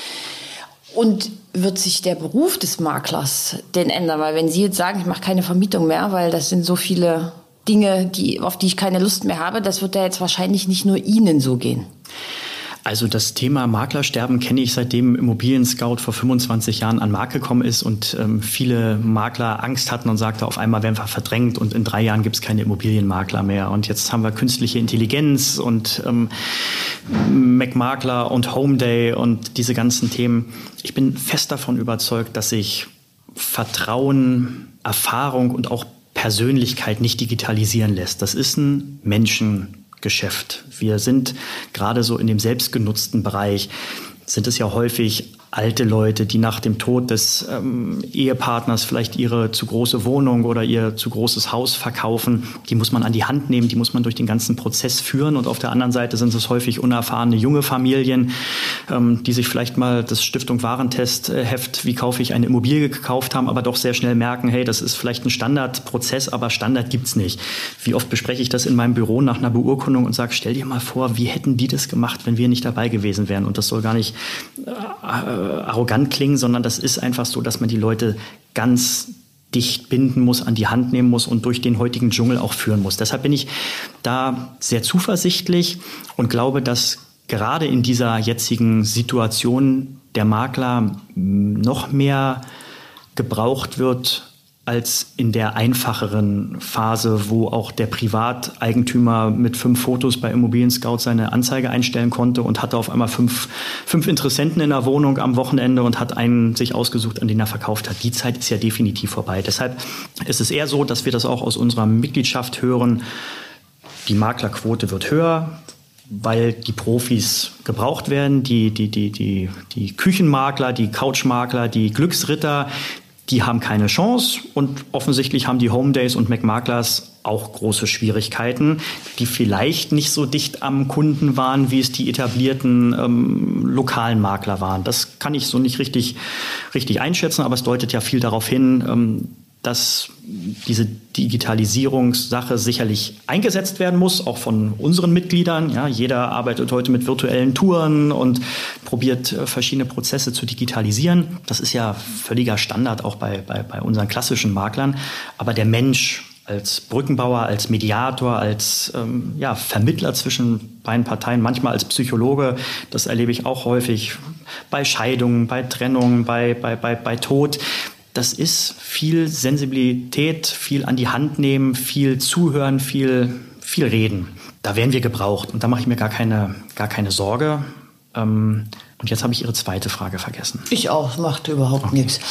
Und wird sich der Beruf des Maklers denn ändern? Weil wenn Sie jetzt sagen, ich mache keine Vermietung mehr, weil das sind so viele Dinge, die, auf die ich keine Lust mehr habe, das wird ja jetzt wahrscheinlich nicht nur Ihnen so gehen. Also das Thema Maklersterben kenne ich seitdem Immobilien Scout vor 25 Jahren an Markt gekommen ist und ähm, viele Makler Angst hatten und sagte, auf einmal werden wir verdrängt und in drei Jahren gibt es keine Immobilienmakler mehr. Und jetzt haben wir künstliche Intelligenz und ähm, MacMakler und Homeday und diese ganzen Themen. Ich bin fest davon überzeugt, dass sich Vertrauen, Erfahrung und auch Persönlichkeit nicht digitalisieren lässt. Das ist ein Menschengeschäft. Wir sind gerade so in dem selbstgenutzten Bereich, sind es ja häufig alte Leute, die nach dem Tod des ähm, Ehepartners vielleicht ihre zu große Wohnung oder ihr zu großes Haus verkaufen, die muss man an die Hand nehmen, die muss man durch den ganzen Prozess führen. Und auf der anderen Seite sind es häufig unerfahrene junge Familien, ähm, die sich vielleicht mal das Stiftung Warentest äh, Heft, wie kaufe ich eine Immobilie gekauft haben, aber doch sehr schnell merken, hey, das ist vielleicht ein Standardprozess, aber Standard gibt's nicht. Wie oft bespreche ich das in meinem Büro nach einer Beurkundung und sage, stell dir mal vor, wie hätten die das gemacht, wenn wir nicht dabei gewesen wären? Und das soll gar nicht arrogant klingen, sondern das ist einfach so, dass man die Leute ganz dicht binden muss, an die Hand nehmen muss und durch den heutigen Dschungel auch führen muss. Deshalb bin ich da sehr zuversichtlich und glaube, dass gerade in dieser jetzigen Situation der Makler noch mehr gebraucht wird als in der einfacheren Phase, wo auch der Privateigentümer mit fünf Fotos bei Immobilien Scout seine Anzeige einstellen konnte und hatte auf einmal fünf, fünf Interessenten in der Wohnung am Wochenende und hat einen sich ausgesucht, an den er verkauft hat. Die Zeit ist ja definitiv vorbei. Deshalb ist es eher so, dass wir das auch aus unserer Mitgliedschaft hören. Die Maklerquote wird höher, weil die Profis gebraucht werden, die, die, die, die, die Küchenmakler, die Couchmakler, die Glücksritter, die haben keine Chance und offensichtlich haben die Home Days und McMaklers auch große Schwierigkeiten, die vielleicht nicht so dicht am Kunden waren, wie es die etablierten ähm, lokalen Makler waren. Das kann ich so nicht richtig, richtig einschätzen, aber es deutet ja viel darauf hin, ähm, dass diese Digitalisierungssache sicherlich eingesetzt werden muss, auch von unseren Mitgliedern. Ja, jeder arbeitet heute mit virtuellen Touren und probiert äh, verschiedene Prozesse zu digitalisieren. Das ist ja völliger Standard auch bei, bei, bei unseren klassischen Maklern. Aber der Mensch als Brückenbauer, als Mediator, als ähm, ja, Vermittler zwischen beiden Parteien, manchmal als Psychologe, das erlebe ich auch häufig bei Scheidungen, bei Trennungen, bei, bei, bei, bei Tod das ist viel Sensibilität, viel an die Hand nehmen, viel zuhören, viel, viel reden. Da werden wir gebraucht und da mache ich mir gar keine, gar keine Sorge. Ähm, und jetzt habe ich Ihre zweite Frage vergessen. Ich auch, macht überhaupt okay. nichts. [LAUGHS]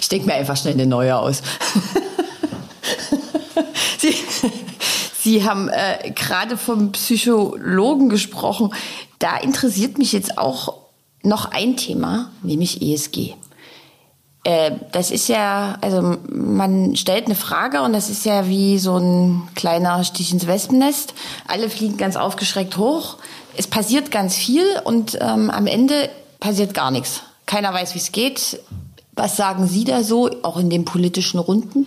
Ich denke mir einfach schnell eine neue aus. [LAUGHS] Sie, Sie haben äh, gerade vom Psychologen gesprochen. Da interessiert mich jetzt auch noch ein Thema, nämlich ESG. Äh, das ist ja, also man stellt eine Frage und das ist ja wie so ein kleiner Stich ins Wespennest. Alle fliegen ganz aufgeschreckt hoch. Es passiert ganz viel und ähm, am Ende passiert gar nichts. Keiner weiß, wie es geht. Was sagen Sie da so, auch in den politischen Runden?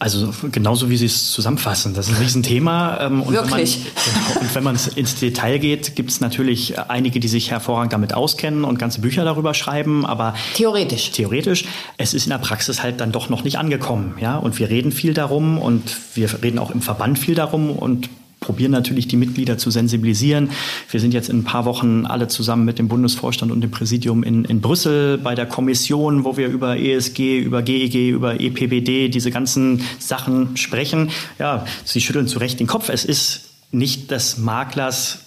Also genauso wie Sie es zusammenfassen, das ist ein Riesenthema. Ähm, und Wirklich? Wenn man, [LAUGHS] genau, und wenn man ins Detail geht, gibt es natürlich einige, die sich hervorragend damit auskennen und ganze Bücher darüber schreiben. Aber theoretisch. Theoretisch. Es ist in der Praxis halt dann doch noch nicht angekommen, ja. Und wir reden viel darum und wir reden auch im Verband viel darum und probieren natürlich die Mitglieder zu sensibilisieren. Wir sind jetzt in ein paar Wochen alle zusammen mit dem Bundesvorstand und dem Präsidium in, in Brüssel bei der Kommission, wo wir über ESG, über GEG, über EPBD, diese ganzen Sachen sprechen. Ja, Sie schütteln zu Recht den Kopf. Es ist nicht des Maklers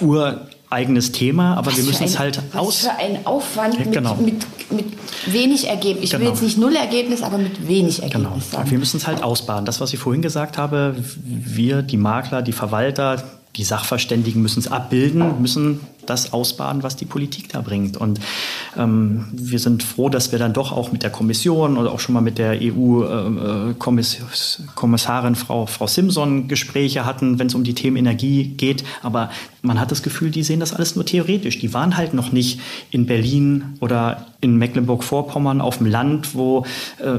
Ur eigenes Thema, aber was wir müssen ein, es halt was aus. für ein Aufwand ja, genau. mit, mit, mit, wenig Ergebnis. Ich genau. will jetzt nicht null Ergebnis, aber mit wenig Ergebnis genau. sagen. Wir müssen es halt ausbaden. Das, was ich vorhin gesagt habe, wir, die Makler, die Verwalter, die Sachverständigen müssen es abbilden, müssen das ausbaden, was die Politik da bringt. Und ähm, wir sind froh, dass wir dann doch auch mit der Kommission oder auch schon mal mit der EU-Kommissarin äh, Frau, Frau Simson Gespräche hatten, wenn es um die Themen Energie geht. Aber man hat das Gefühl, die sehen das alles nur theoretisch. Die waren halt noch nicht in Berlin oder in Mecklenburg-Vorpommern auf dem Land, wo äh,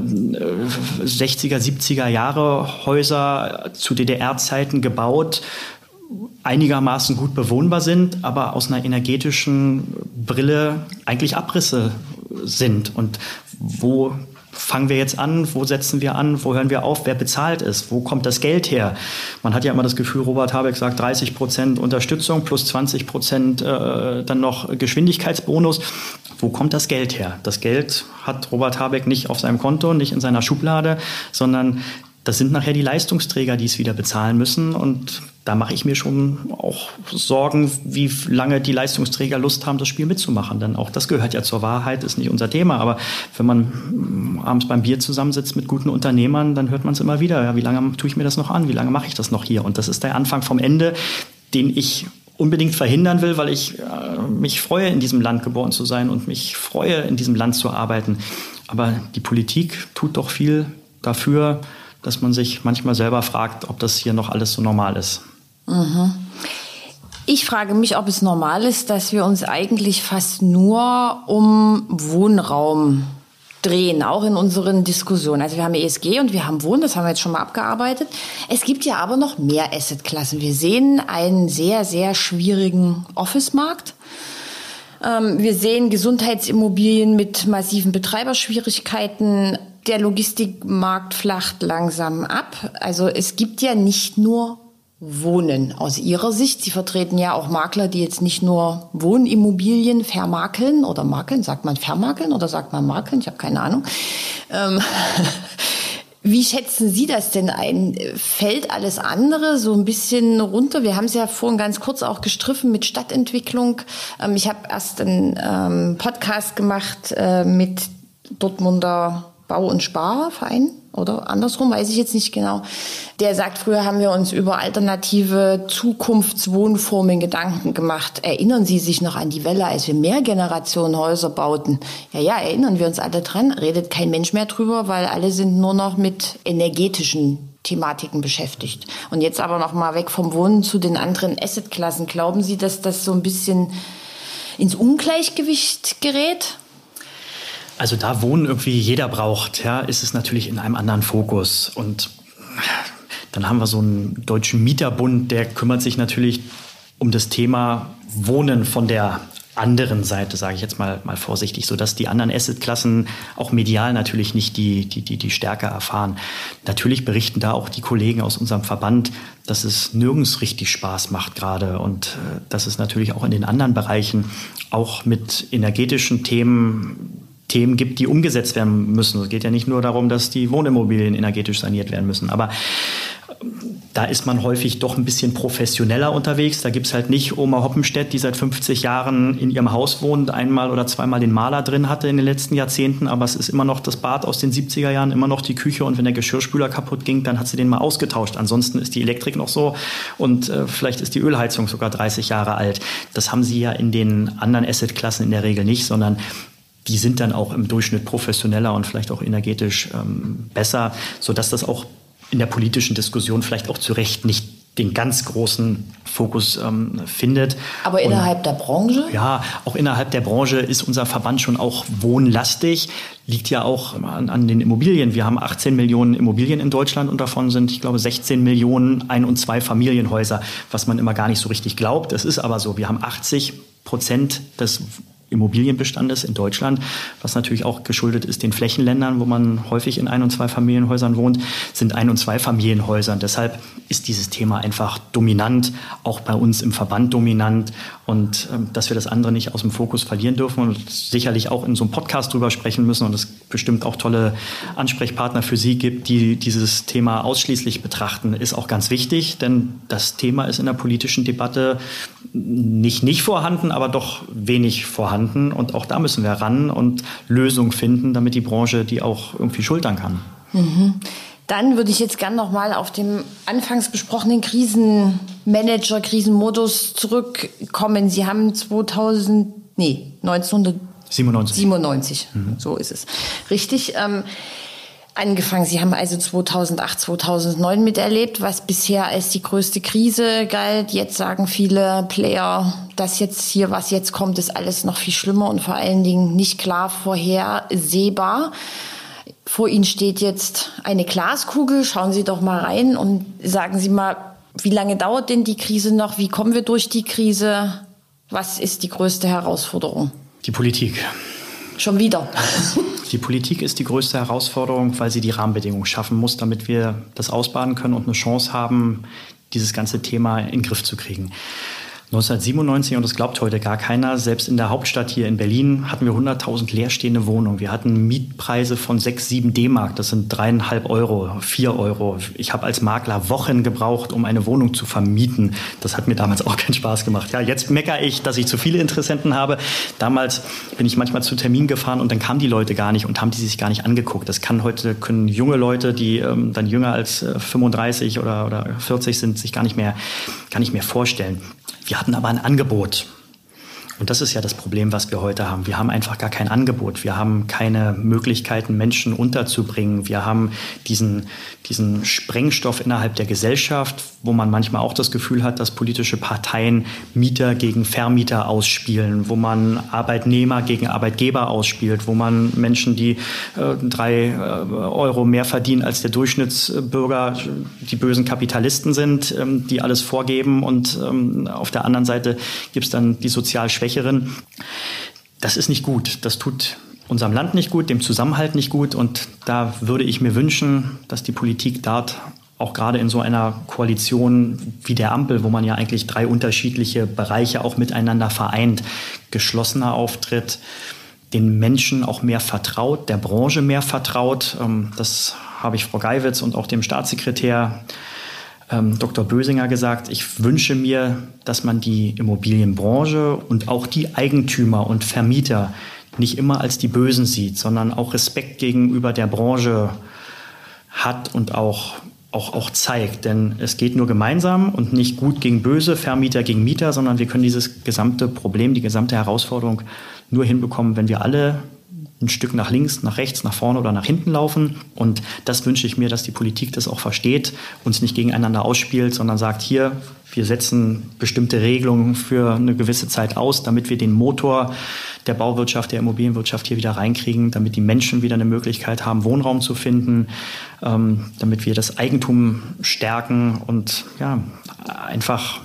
60er, 70er Jahre Häuser zu DDR-Zeiten gebaut einigermaßen gut bewohnbar sind, aber aus einer energetischen Brille eigentlich Abrisse sind. Und wo fangen wir jetzt an? Wo setzen wir an? Wo hören wir auf? Wer bezahlt es? Wo kommt das Geld her? Man hat ja immer das Gefühl, Robert Habeck sagt 30 Prozent Unterstützung plus 20 Prozent äh, dann noch Geschwindigkeitsbonus. Wo kommt das Geld her? Das Geld hat Robert Habeck nicht auf seinem Konto, nicht in seiner Schublade, sondern das sind nachher die Leistungsträger, die es wieder bezahlen müssen. Und da mache ich mir schon auch Sorgen, wie lange die Leistungsträger Lust haben, das Spiel mitzumachen. Denn auch das gehört ja zur Wahrheit, ist nicht unser Thema. Aber wenn man abends beim Bier zusammensitzt mit guten Unternehmern, dann hört man es immer wieder. Ja, wie lange tue ich mir das noch an? Wie lange mache ich das noch hier? Und das ist der Anfang vom Ende, den ich unbedingt verhindern will, weil ich äh, mich freue, in diesem Land geboren zu sein und mich freue, in diesem Land zu arbeiten. Aber die Politik tut doch viel dafür, dass man sich manchmal selber fragt, ob das hier noch alles so normal ist. Mhm. Ich frage mich, ob es normal ist, dass wir uns eigentlich fast nur um Wohnraum drehen, auch in unseren Diskussionen. Also wir haben ESG und wir haben Wohnen, das haben wir jetzt schon mal abgearbeitet. Es gibt ja aber noch mehr Assetklassen. Wir sehen einen sehr, sehr schwierigen Office-Markt. Ähm, wir sehen Gesundheitsimmobilien mit massiven Betreiberschwierigkeiten. Der Logistikmarkt flacht langsam ab. Also es gibt ja nicht nur Wohnen aus Ihrer Sicht. Sie vertreten ja auch Makler, die jetzt nicht nur Wohnimmobilien vermakeln oder makeln. Sagt man vermakeln oder sagt man makeln? Ich habe keine Ahnung. Ähm, [LAUGHS] wie schätzen Sie das denn ein? Fällt alles andere so ein bisschen runter? Wir haben es ja vorhin ganz kurz auch gestriffen mit Stadtentwicklung. Ähm, ich habe erst einen ähm, Podcast gemacht äh, mit Dortmunder Bau- und Sparverein oder andersrum, weiß ich jetzt nicht genau. Der sagt, früher haben wir uns über alternative Zukunftswohnformen Gedanken gemacht. Erinnern Sie sich noch an die Welle, als wir Mehrgenerationenhäuser bauten? Ja, ja, erinnern wir uns alle dran. Redet kein Mensch mehr drüber, weil alle sind nur noch mit energetischen Thematiken beschäftigt. Und jetzt aber noch mal weg vom Wohnen zu den anderen Assetklassen. Glauben Sie, dass das so ein bisschen ins Ungleichgewicht gerät? Also da Wohnen irgendwie jeder braucht, ja, ist es natürlich in einem anderen Fokus. Und dann haben wir so einen deutschen Mieterbund, der kümmert sich natürlich um das Thema Wohnen von der anderen Seite, sage ich jetzt mal, mal vorsichtig, so dass die anderen Assetklassen auch medial natürlich nicht die, die, die, die Stärke erfahren. Natürlich berichten da auch die Kollegen aus unserem Verband, dass es nirgends richtig Spaß macht gerade und äh, dass es natürlich auch in den anderen Bereichen auch mit energetischen Themen Themen gibt, die umgesetzt werden müssen. Es geht ja nicht nur darum, dass die Wohnimmobilien energetisch saniert werden müssen, aber da ist man häufig doch ein bisschen professioneller unterwegs. Da gibt es halt nicht Oma Hoppenstedt, die seit 50 Jahren in ihrem Haus wohnt, einmal oder zweimal den Maler drin hatte in den letzten Jahrzehnten, aber es ist immer noch das Bad aus den 70er Jahren, immer noch die Küche und wenn der Geschirrspüler kaputt ging, dann hat sie den mal ausgetauscht. Ansonsten ist die Elektrik noch so und äh, vielleicht ist die Ölheizung sogar 30 Jahre alt. Das haben sie ja in den anderen Assetklassen in der Regel nicht, sondern die sind dann auch im Durchschnitt professioneller und vielleicht auch energetisch ähm, besser, sodass das auch in der politischen Diskussion vielleicht auch zu Recht nicht den ganz großen Fokus ähm, findet. Aber innerhalb Und, der Branche? Ja, auch innerhalb der Branche ist unser Verband schon auch wohnlastig. Liegt ja auch an, an, den Immobilien. Wir haben 18 Millionen Immobilien in Deutschland und davon sind, ich glaube, 16 Millionen Ein- und Zwei-Familienhäuser, was man immer gar nicht so richtig glaubt. Es ist aber so. Wir haben 80 Prozent des Immobilienbestandes in Deutschland, was natürlich auch geschuldet ist den Flächenländern, wo man häufig in Ein- und Zwei-Familienhäusern wohnt, sind Ein- und Zwei-Familienhäuser. Deshalb ist dieses Thema einfach dominant, auch bei uns im Verband dominant und ähm, dass wir das andere nicht aus dem Fokus verlieren dürfen und sicherlich auch in so einem Podcast drüber sprechen müssen und es bestimmt auch tolle Ansprechpartner für Sie gibt, die dieses Thema ausschließlich betrachten, ist auch ganz wichtig, denn das Thema ist in der politischen Debatte nicht nicht vorhanden, aber doch wenig vorhanden. Und auch da müssen wir ran und Lösungen finden, damit die Branche die auch irgendwie schultern kann. Mhm. Dann würde ich jetzt gern noch mal auf den anfangs besprochenen Krisenmanager, Krisenmodus zurückkommen. Sie haben 2000, nee, 1997, 97, mhm. so ist es. Richtig. Ähm, angefangen. Sie haben also 2008, 2009 miterlebt, was bisher als die größte Krise galt. Jetzt sagen viele Player, dass jetzt hier, was jetzt kommt, ist alles noch viel schlimmer und vor allen Dingen nicht klar vorhersehbar. Vor Ihnen steht jetzt eine Glaskugel. Schauen Sie doch mal rein und sagen Sie mal, wie lange dauert denn die Krise noch? Wie kommen wir durch die Krise? Was ist die größte Herausforderung? Die Politik. Schon wieder. [LAUGHS] Die Politik ist die größte Herausforderung, weil sie die Rahmenbedingungen schaffen muss, damit wir das ausbaden können und eine Chance haben, dieses ganze Thema in den Griff zu kriegen. 1997, und das glaubt heute gar keiner, selbst in der Hauptstadt hier in Berlin hatten wir 100.000 leerstehende Wohnungen. Wir hatten Mietpreise von 6, 7 D-Mark, das sind dreieinhalb Euro, vier Euro. Ich habe als Makler Wochen gebraucht, um eine Wohnung zu vermieten. Das hat mir damals auch keinen Spaß gemacht. Ja, jetzt meckere ich, dass ich zu viele Interessenten habe. Damals bin ich manchmal zu Terminen gefahren und dann kamen die Leute gar nicht und haben die sich gar nicht angeguckt. Das kann heute, können junge Leute, die ähm, dann jünger als äh, 35 oder, oder 40 sind, sich gar nicht mehr, gar nicht mehr vorstellen. Wir hatten aber ein Angebot. Und das ist ja das Problem, was wir heute haben. Wir haben einfach gar kein Angebot. Wir haben keine Möglichkeiten, Menschen unterzubringen. Wir haben diesen, diesen Sprengstoff innerhalb der Gesellschaft, wo man manchmal auch das Gefühl hat, dass politische Parteien Mieter gegen Vermieter ausspielen, wo man Arbeitnehmer gegen Arbeitgeber ausspielt, wo man Menschen, die äh, drei äh, Euro mehr verdienen als der Durchschnittsbürger, die bösen Kapitalisten sind, ähm, die alles vorgeben. Und ähm, auf der anderen Seite gibt es dann die sozial Schwächeren. Das ist nicht gut. Das tut unserem Land nicht gut, dem Zusammenhalt nicht gut. Und da würde ich mir wünschen, dass die Politik dort auch gerade in so einer Koalition wie der Ampel, wo man ja eigentlich drei unterschiedliche Bereiche auch miteinander vereint, geschlossener auftritt, den Menschen auch mehr vertraut, der Branche mehr vertraut. Ähm, das habe ich Frau Geiwitz und auch dem Staatssekretär ähm, Dr. Bösinger gesagt, ich wünsche mir, dass man die Immobilienbranche und auch die Eigentümer und Vermieter nicht immer als die Bösen sieht, sondern auch Respekt gegenüber der Branche hat und auch auch, auch zeigt. Denn es geht nur gemeinsam und nicht gut gegen böse, Vermieter gegen Mieter, sondern wir können dieses gesamte Problem, die gesamte Herausforderung nur hinbekommen, wenn wir alle ein Stück nach links, nach rechts, nach vorne oder nach hinten laufen. Und das wünsche ich mir, dass die Politik das auch versteht, uns nicht gegeneinander ausspielt, sondern sagt, hier, wir setzen bestimmte Regelungen für eine gewisse Zeit aus, damit wir den Motor der Bauwirtschaft, der Immobilienwirtschaft hier wieder reinkriegen, damit die Menschen wieder eine Möglichkeit haben, Wohnraum zu finden, ähm, damit wir das Eigentum stärken und ja, einfach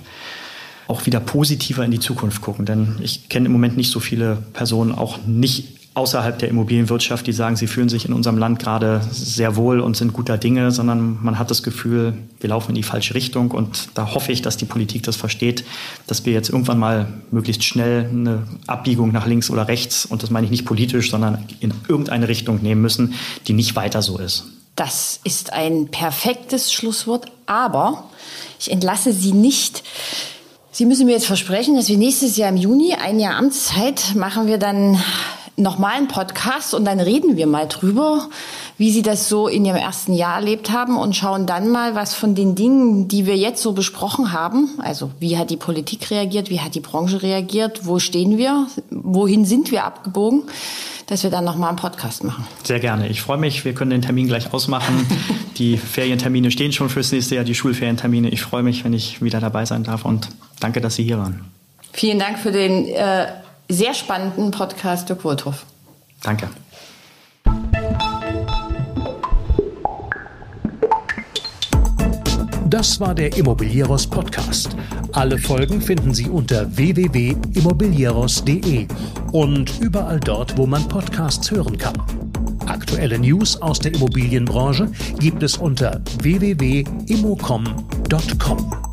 auch wieder positiver in die Zukunft gucken. Denn ich kenne im Moment nicht so viele Personen, auch nicht außerhalb der Immobilienwirtschaft, die sagen, sie fühlen sich in unserem Land gerade sehr wohl und sind guter Dinge, sondern man hat das Gefühl, wir laufen in die falsche Richtung. Und da hoffe ich, dass die Politik das versteht, dass wir jetzt irgendwann mal möglichst schnell eine Abbiegung nach links oder rechts, und das meine ich nicht politisch, sondern in irgendeine Richtung nehmen müssen, die nicht weiter so ist. Das ist ein perfektes Schlusswort, aber ich entlasse Sie nicht. Sie müssen mir jetzt versprechen, dass wir nächstes Jahr im Juni, ein Jahr Amtszeit, machen wir dann nochmal einen Podcast und dann reden wir mal drüber, wie Sie das so in Ihrem ersten Jahr erlebt haben und schauen dann mal, was von den Dingen, die wir jetzt so besprochen haben, also wie hat die Politik reagiert, wie hat die Branche reagiert, wo stehen wir, wohin sind wir abgebogen, dass wir dann nochmal einen Podcast machen. Sehr gerne. Ich freue mich. Wir können den Termin gleich ausmachen. [LAUGHS] die Ferientermine stehen schon fürs nächste Jahr, die Schulferientermine. Ich freue mich, wenn ich wieder dabei sein darf und danke, dass Sie hier waren. Vielen Dank für den äh, sehr spannenden Podcast, Dirk Wohlthoff. Danke. Das war der Immobilieros Podcast. Alle Folgen finden Sie unter www.immobilieros.de und überall dort, wo man Podcasts hören kann. Aktuelle News aus der Immobilienbranche gibt es unter www.immocom.com.